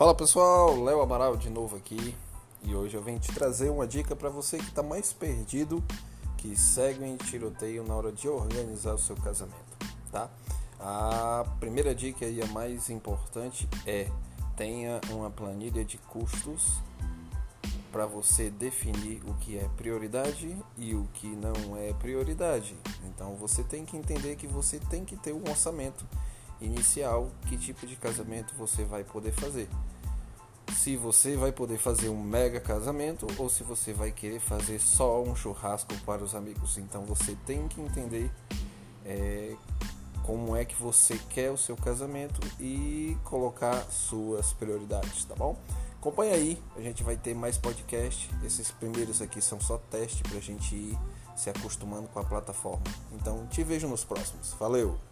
Fala pessoal, Léo Amaral de novo aqui e hoje eu venho te trazer uma dica para você que está mais perdido, que segue em tiroteio na hora de organizar o seu casamento, tá? A primeira dica e a mais importante é tenha uma planilha de custos para você definir o que é prioridade e o que não é prioridade. Então você tem que entender que você tem que ter um orçamento inicial, que tipo de casamento você vai poder fazer. Se você vai poder fazer um mega casamento ou se você vai querer fazer só um churrasco para os amigos. Então você tem que entender é, como é que você quer o seu casamento e colocar suas prioridades, tá bom? Acompanha aí, a gente vai ter mais podcast. Esses primeiros aqui são só teste para a gente ir se acostumando com a plataforma. Então te vejo nos próximos. Valeu!